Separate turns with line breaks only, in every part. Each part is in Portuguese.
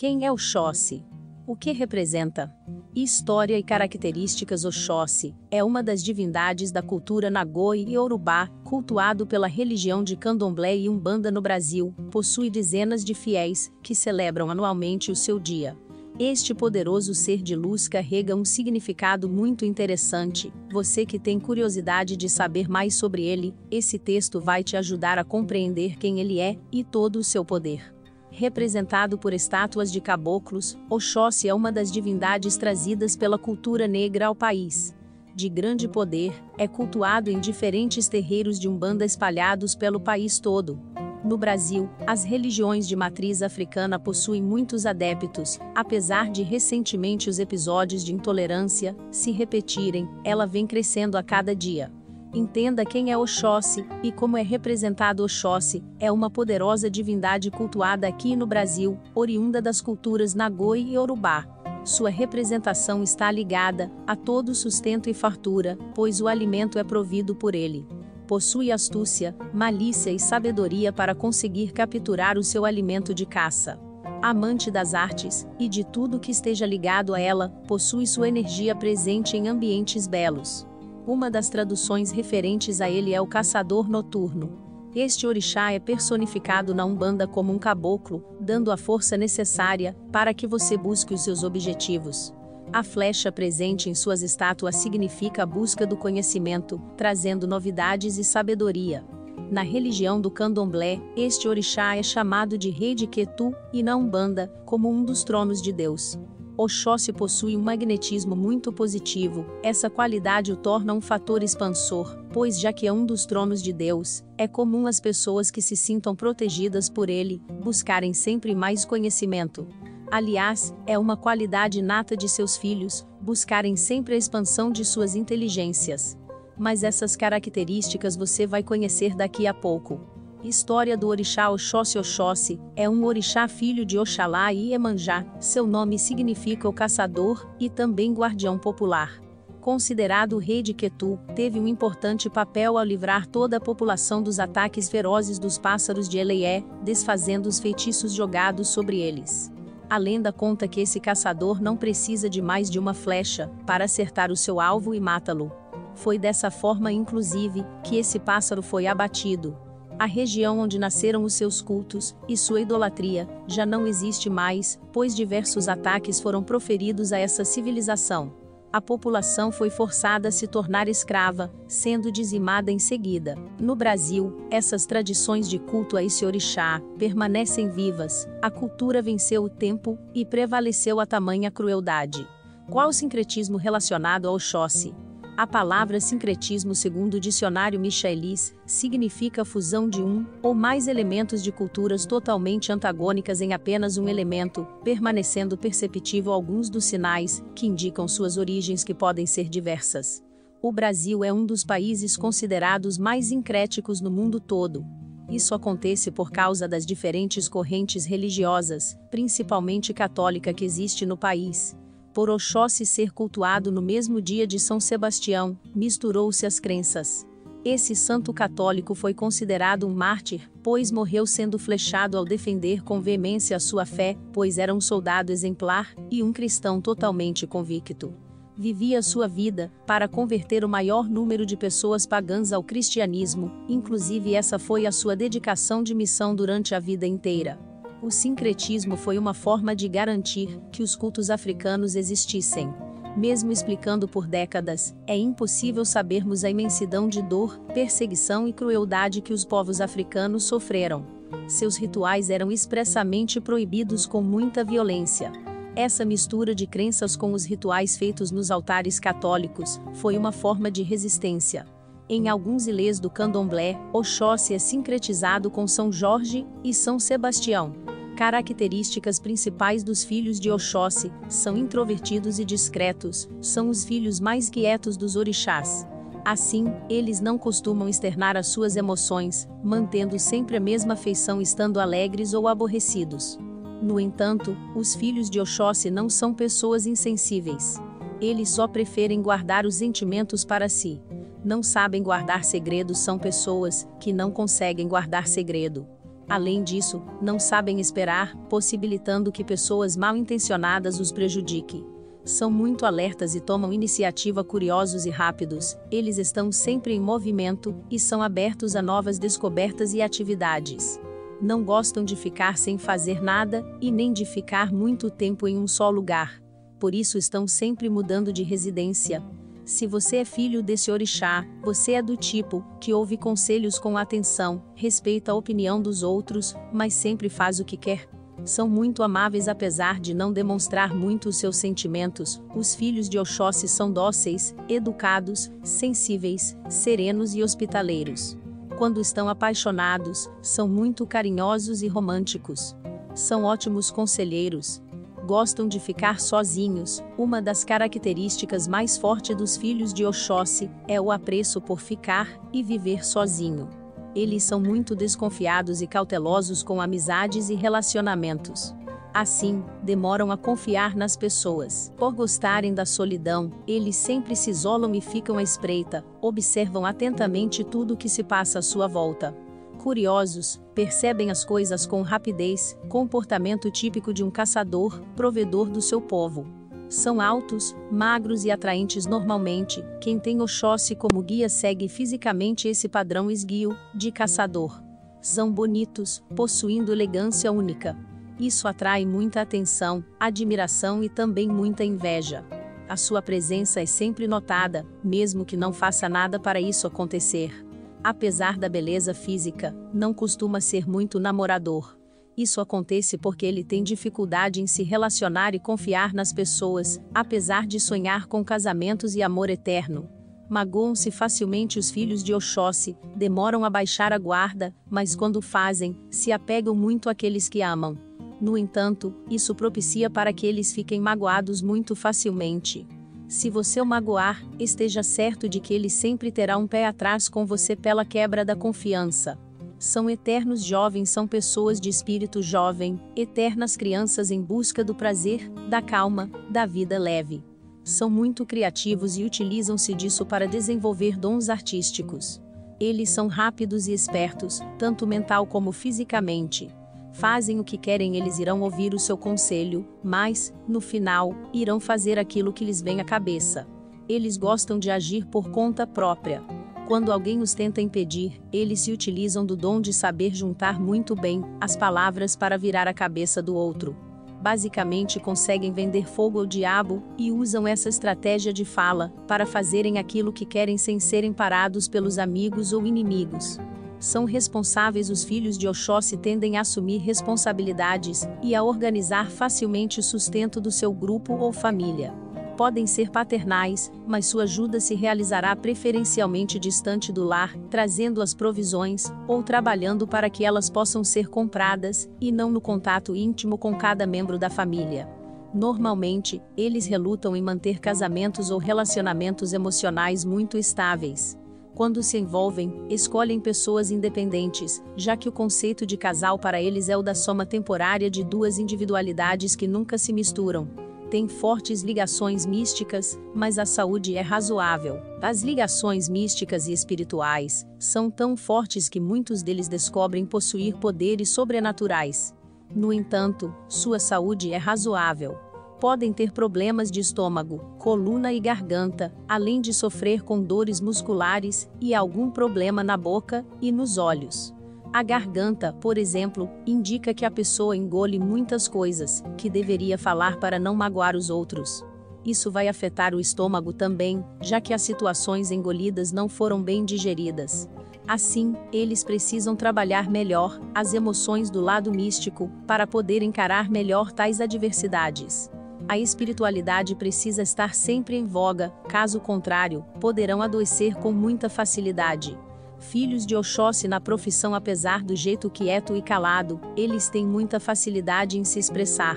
Quem é Oxóssi? O que representa? História e características Oxóssi é uma das divindades da cultura Nagoi e Urubá, cultuado pela religião de Candomblé e Umbanda no Brasil, possui dezenas de fiéis que celebram anualmente o seu dia. Este poderoso ser de luz carrega um significado muito interessante. Você que tem curiosidade de saber mais sobre ele, esse texto vai te ajudar a compreender quem ele é e todo o seu poder. Representado por estátuas de caboclos, Oxóssi é uma das divindades trazidas pela cultura negra ao país. De grande poder, é cultuado em diferentes terreiros de Umbanda espalhados pelo país todo. No Brasil, as religiões de matriz africana possuem muitos adeptos, apesar de recentemente os episódios de intolerância se repetirem, ela vem crescendo a cada dia. Entenda quem é Oxóssi e como é representado Oxóssi, é uma poderosa divindade cultuada aqui no Brasil, oriunda das culturas Nagoi e Urubá. Sua representação está ligada a todo sustento e fartura, pois o alimento é provido por ele. Possui astúcia, malícia e sabedoria para conseguir capturar o seu alimento de caça. Amante das artes e de tudo que esteja ligado a ela, possui sua energia presente em ambientes belos. Uma das traduções referentes a ele é o caçador noturno. Este orixá é personificado na Umbanda como um caboclo, dando a força necessária para que você busque os seus objetivos. A flecha presente em suas estátuas significa a busca do conhecimento, trazendo novidades e sabedoria. Na religião do candomblé, este orixá é chamado de rei de Ketu, e na Umbanda, como um dos tronos de Deus. Oxóssi possui um magnetismo muito positivo, essa qualidade o torna um fator expansor, pois já que é um dos tronos de Deus, é comum as pessoas que se sintam protegidas por ele, buscarem sempre mais conhecimento. Aliás, é uma qualidade nata de seus filhos, buscarem sempre a expansão de suas inteligências. Mas essas características você vai conhecer daqui a pouco. História do orixá Oxóssi Oxóssi, é um orixá filho de Oxalá e Iemanjá, seu nome significa o caçador, e também guardião popular. Considerado o rei de Ketu, teve um importante papel ao livrar toda a população dos ataques ferozes dos pássaros de Eleé, desfazendo os feitiços jogados sobre eles. A lenda conta que esse caçador não precisa de mais de uma flecha para acertar o seu alvo e matá-lo. Foi dessa forma, inclusive, que esse pássaro foi abatido, a região onde nasceram os seus cultos e sua idolatria já não existe mais, pois diversos ataques foram proferidos a essa civilização. A população foi forçada a se tornar escrava, sendo dizimada em seguida. No Brasil, essas tradições de culto a esse orixá permanecem vivas. A cultura venceu o tempo e prevaleceu a tamanha crueldade. Qual o sincretismo relacionado ao Oxóssi? A palavra sincretismo, segundo o dicionário Michaelis, significa fusão de um ou mais elementos de culturas totalmente antagônicas em apenas um elemento, permanecendo perceptível alguns dos sinais que indicam suas origens que podem ser diversas. O Brasil é um dos países considerados mais sincréticos no mundo todo. Isso acontece por causa das diferentes correntes religiosas, principalmente católica, que existe no país por Oxóssi ser cultuado no mesmo dia de São Sebastião, misturou-se as crenças. Esse santo católico foi considerado um mártir, pois morreu sendo flechado ao defender com veemência a sua fé, pois era um soldado exemplar e um cristão totalmente convicto. Vivia sua vida para converter o maior número de pessoas pagãs ao cristianismo, inclusive essa foi a sua dedicação de missão durante a vida inteira. O sincretismo foi uma forma de garantir que os cultos africanos existissem. Mesmo explicando por décadas, é impossível sabermos a imensidão de dor, perseguição e crueldade que os povos africanos sofreram. Seus rituais eram expressamente proibidos com muita violência. Essa mistura de crenças com os rituais feitos nos altares católicos foi uma forma de resistência. Em alguns ilês do candomblé, Oxóssi é sincretizado com São Jorge e São Sebastião. Características principais dos filhos de Oxóssi são introvertidos e discretos, são os filhos mais quietos dos orixás. Assim, eles não costumam externar as suas emoções, mantendo sempre a mesma feição estando alegres ou aborrecidos. No entanto, os filhos de Oxóssi não são pessoas insensíveis. Eles só preferem guardar os sentimentos para si. Não sabem guardar segredos são pessoas que não conseguem guardar segredo. Além disso, não sabem esperar, possibilitando que pessoas mal intencionadas os prejudiquem. São muito alertas e tomam iniciativa curiosos e rápidos, eles estão sempre em movimento e são abertos a novas descobertas e atividades. Não gostam de ficar sem fazer nada e nem de ficar muito tempo em um só lugar. Por isso estão sempre mudando de residência. Se você é filho desse orixá, você é do tipo que ouve conselhos com atenção, respeita a opinião dos outros, mas sempre faz o que quer. São muito amáveis apesar de não demonstrar muito os seus sentimentos. Os filhos de Oxóssi são dóceis, educados, sensíveis, serenos e hospitaleiros. Quando estão apaixonados, são muito carinhosos e românticos. São ótimos conselheiros. Gostam de ficar sozinhos. Uma das características mais fortes dos filhos de Oxóssi é o apreço por ficar e viver sozinho. Eles são muito desconfiados e cautelosos com amizades e relacionamentos. Assim, demoram a confiar nas pessoas. Por gostarem da solidão, eles sempre se isolam e ficam à espreita, observam atentamente tudo o que se passa à sua volta. Curiosos, percebem as coisas com rapidez, comportamento típico de um caçador, provedor do seu povo. São altos, magros e atraentes normalmente. Quem tem Oxóssi como guia segue fisicamente esse padrão esguio, de caçador. São bonitos, possuindo elegância única. Isso atrai muita atenção, admiração e também muita inveja. A sua presença é sempre notada, mesmo que não faça nada para isso acontecer. Apesar da beleza física, não costuma ser muito namorador. Isso acontece porque ele tem dificuldade em se relacionar e confiar nas pessoas, apesar de sonhar com casamentos e amor eterno. Magoam-se facilmente os filhos de Oxóssi, demoram a baixar a guarda, mas quando fazem, se apegam muito àqueles que amam. No entanto, isso propicia para que eles fiquem magoados muito facilmente. Se você o magoar, esteja certo de que ele sempre terá um pé atrás com você pela quebra da confiança são eternos jovens, são pessoas de espírito jovem, eternas crianças em busca do prazer, da calma, da vida leve. São muito criativos e utilizam-se disso para desenvolver dons artísticos. Eles são rápidos e espertos, tanto mental como fisicamente. Fazem o que querem, eles irão ouvir o seu conselho, mas, no final, irão fazer aquilo que lhes vem à cabeça. Eles gostam de agir por conta própria. Quando alguém os tenta impedir, eles se utilizam do dom de saber juntar muito bem as palavras para virar a cabeça do outro. Basicamente conseguem vender fogo ao diabo e usam essa estratégia de fala para fazerem aquilo que querem sem serem parados pelos amigos ou inimigos. São responsáveis os filhos de Oxóssi tendem a assumir responsabilidades e a organizar facilmente o sustento do seu grupo ou família podem ser paternais, mas sua ajuda se realizará preferencialmente distante do lar, trazendo as provisões, ou trabalhando para que elas possam ser compradas, e não no contato íntimo com cada membro da família. Normalmente, eles relutam em manter casamentos ou relacionamentos emocionais muito estáveis. Quando se envolvem, escolhem pessoas independentes, já que o conceito de casal para eles é o da soma temporária de duas individualidades que nunca se misturam tem fortes ligações místicas, mas a saúde é razoável. As ligações místicas e espirituais são tão fortes que muitos deles descobrem possuir poderes sobrenaturais. No entanto, sua saúde é razoável. Podem ter problemas de estômago, coluna e garganta, além de sofrer com dores musculares e algum problema na boca e nos olhos. A garganta, por exemplo, indica que a pessoa engole muitas coisas, que deveria falar para não magoar os outros. Isso vai afetar o estômago também, já que as situações engolidas não foram bem digeridas. Assim, eles precisam trabalhar melhor as emoções do lado místico para poder encarar melhor tais adversidades. A espiritualidade precisa estar sempre em voga, caso contrário, poderão adoecer com muita facilidade. Filhos de Oxóssi na profissão apesar do jeito quieto e calado, eles têm muita facilidade em se expressar.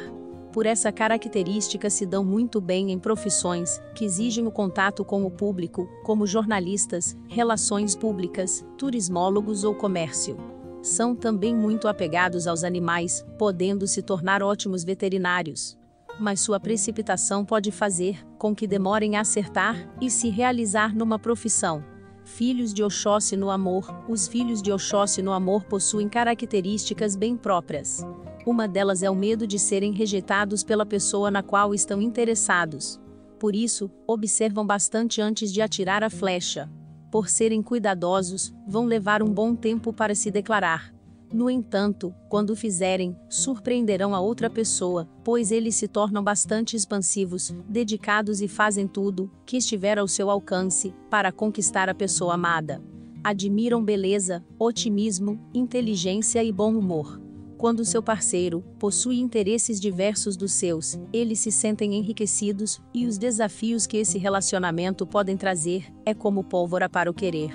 Por essa característica se dão muito bem em profissões que exigem o contato com o público, como jornalistas, relações públicas, turismólogos ou comércio. São também muito apegados aos animais, podendo se tornar ótimos veterinários. Mas sua precipitação pode fazer com que demorem a acertar e se realizar numa profissão Filhos de Oxóssi no amor. Os filhos de Oxóssi no amor possuem características bem próprias. Uma delas é o medo de serem rejeitados pela pessoa na qual estão interessados. Por isso, observam bastante antes de atirar a flecha. Por serem cuidadosos, vão levar um bom tempo para se declarar. No entanto, quando fizerem, surpreenderão a outra pessoa, pois eles se tornam bastante expansivos, dedicados e fazem tudo que estiver ao seu alcance para conquistar a pessoa amada. Admiram beleza, otimismo, inteligência e bom humor. Quando seu parceiro possui interesses diversos dos seus, eles se sentem enriquecidos, e os desafios que esse relacionamento podem trazer é como pólvora para o querer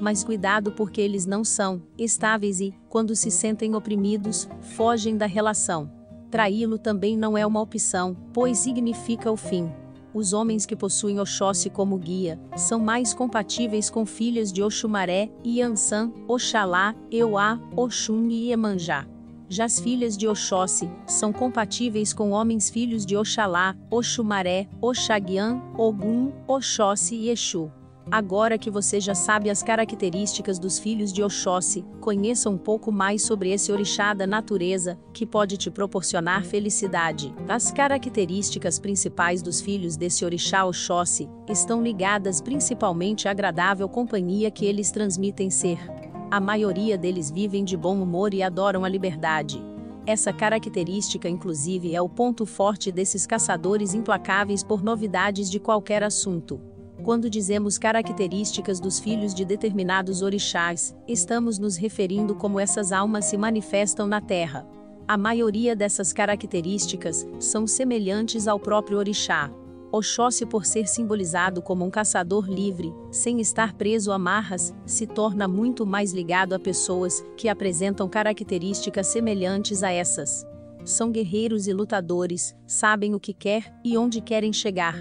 mas cuidado porque eles não são estáveis e, quando se sentem oprimidos, fogem da relação. Traí-lo também não é uma opção, pois significa o fim. Os homens que possuem Oxóssi como guia são mais compatíveis com filhas de Oxumaré, Yansan, Oxalá, Euá, Oxum e Iemanjá. Já as filhas de Oxóssi são compatíveis com homens filhos de Oxalá, Oxumaré, Oxaguian, Ogum, Oxóssi e Exu. Agora que você já sabe as características dos filhos de Oxóssi, conheça um pouco mais sobre esse orixá da natureza, que pode te proporcionar felicidade. As características principais dos filhos desse orixá Oxóssi estão ligadas principalmente à agradável companhia que eles transmitem ser. A maioria deles vivem de bom humor e adoram a liberdade. Essa característica, inclusive, é o ponto forte desses caçadores implacáveis por novidades de qualquer assunto. Quando dizemos características dos filhos de determinados orixás, estamos nos referindo como essas almas se manifestam na Terra. A maioria dessas características são semelhantes ao próprio orixá. Oxóssi, por ser simbolizado como um caçador livre, sem estar preso a marras, se torna muito mais ligado a pessoas que apresentam características semelhantes a essas. São guerreiros e lutadores, sabem o que quer e onde querem chegar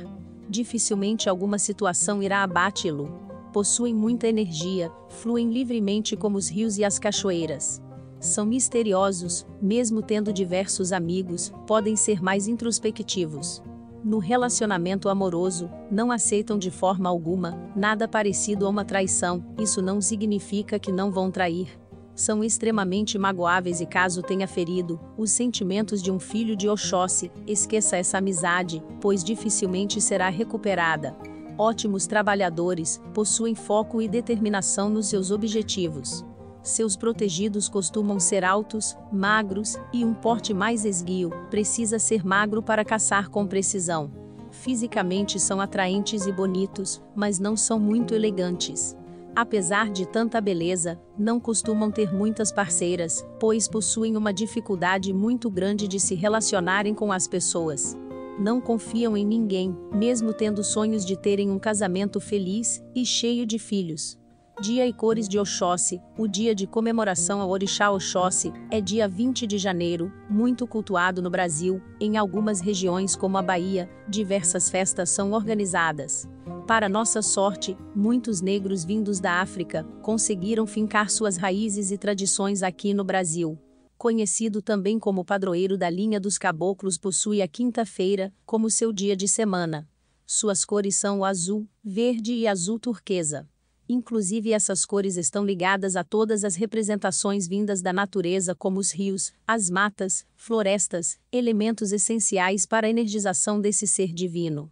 dificilmente alguma situação irá abate-lo. Possuem muita energia, fluem livremente como os rios e as cachoeiras. São misteriosos, mesmo tendo diversos amigos, podem ser mais introspectivos. No relacionamento amoroso, não aceitam de forma alguma nada parecido a uma traição, isso não significa que não vão trair, são extremamente magoáveis e caso tenha ferido os sentimentos de um filho de Oxóssi, esqueça essa amizade, pois dificilmente será recuperada. Ótimos trabalhadores, possuem foco e determinação nos seus objetivos. Seus protegidos costumam ser altos, magros e um porte mais esguio, precisa ser magro para caçar com precisão. Fisicamente são atraentes e bonitos, mas não são muito elegantes. Apesar de tanta beleza, não costumam ter muitas parceiras, pois possuem uma dificuldade muito grande de se relacionarem com as pessoas. Não confiam em ninguém, mesmo tendo sonhos de terem um casamento feliz e cheio de filhos. Dia e cores de Oxóssi, o dia de comemoração ao Orixá Oxóssi, é dia 20 de janeiro, muito cultuado no Brasil, em algumas regiões como a Bahia, diversas festas são organizadas. Para nossa sorte, muitos negros vindos da África conseguiram fincar suas raízes e tradições aqui no Brasil. Conhecido também como padroeiro da linha dos caboclos, possui a quinta-feira como seu dia de semana. Suas cores são o azul, verde e azul turquesa. Inclusive, essas cores estão ligadas a todas as representações vindas da natureza, como os rios, as matas, florestas, elementos essenciais para a energização desse ser divino.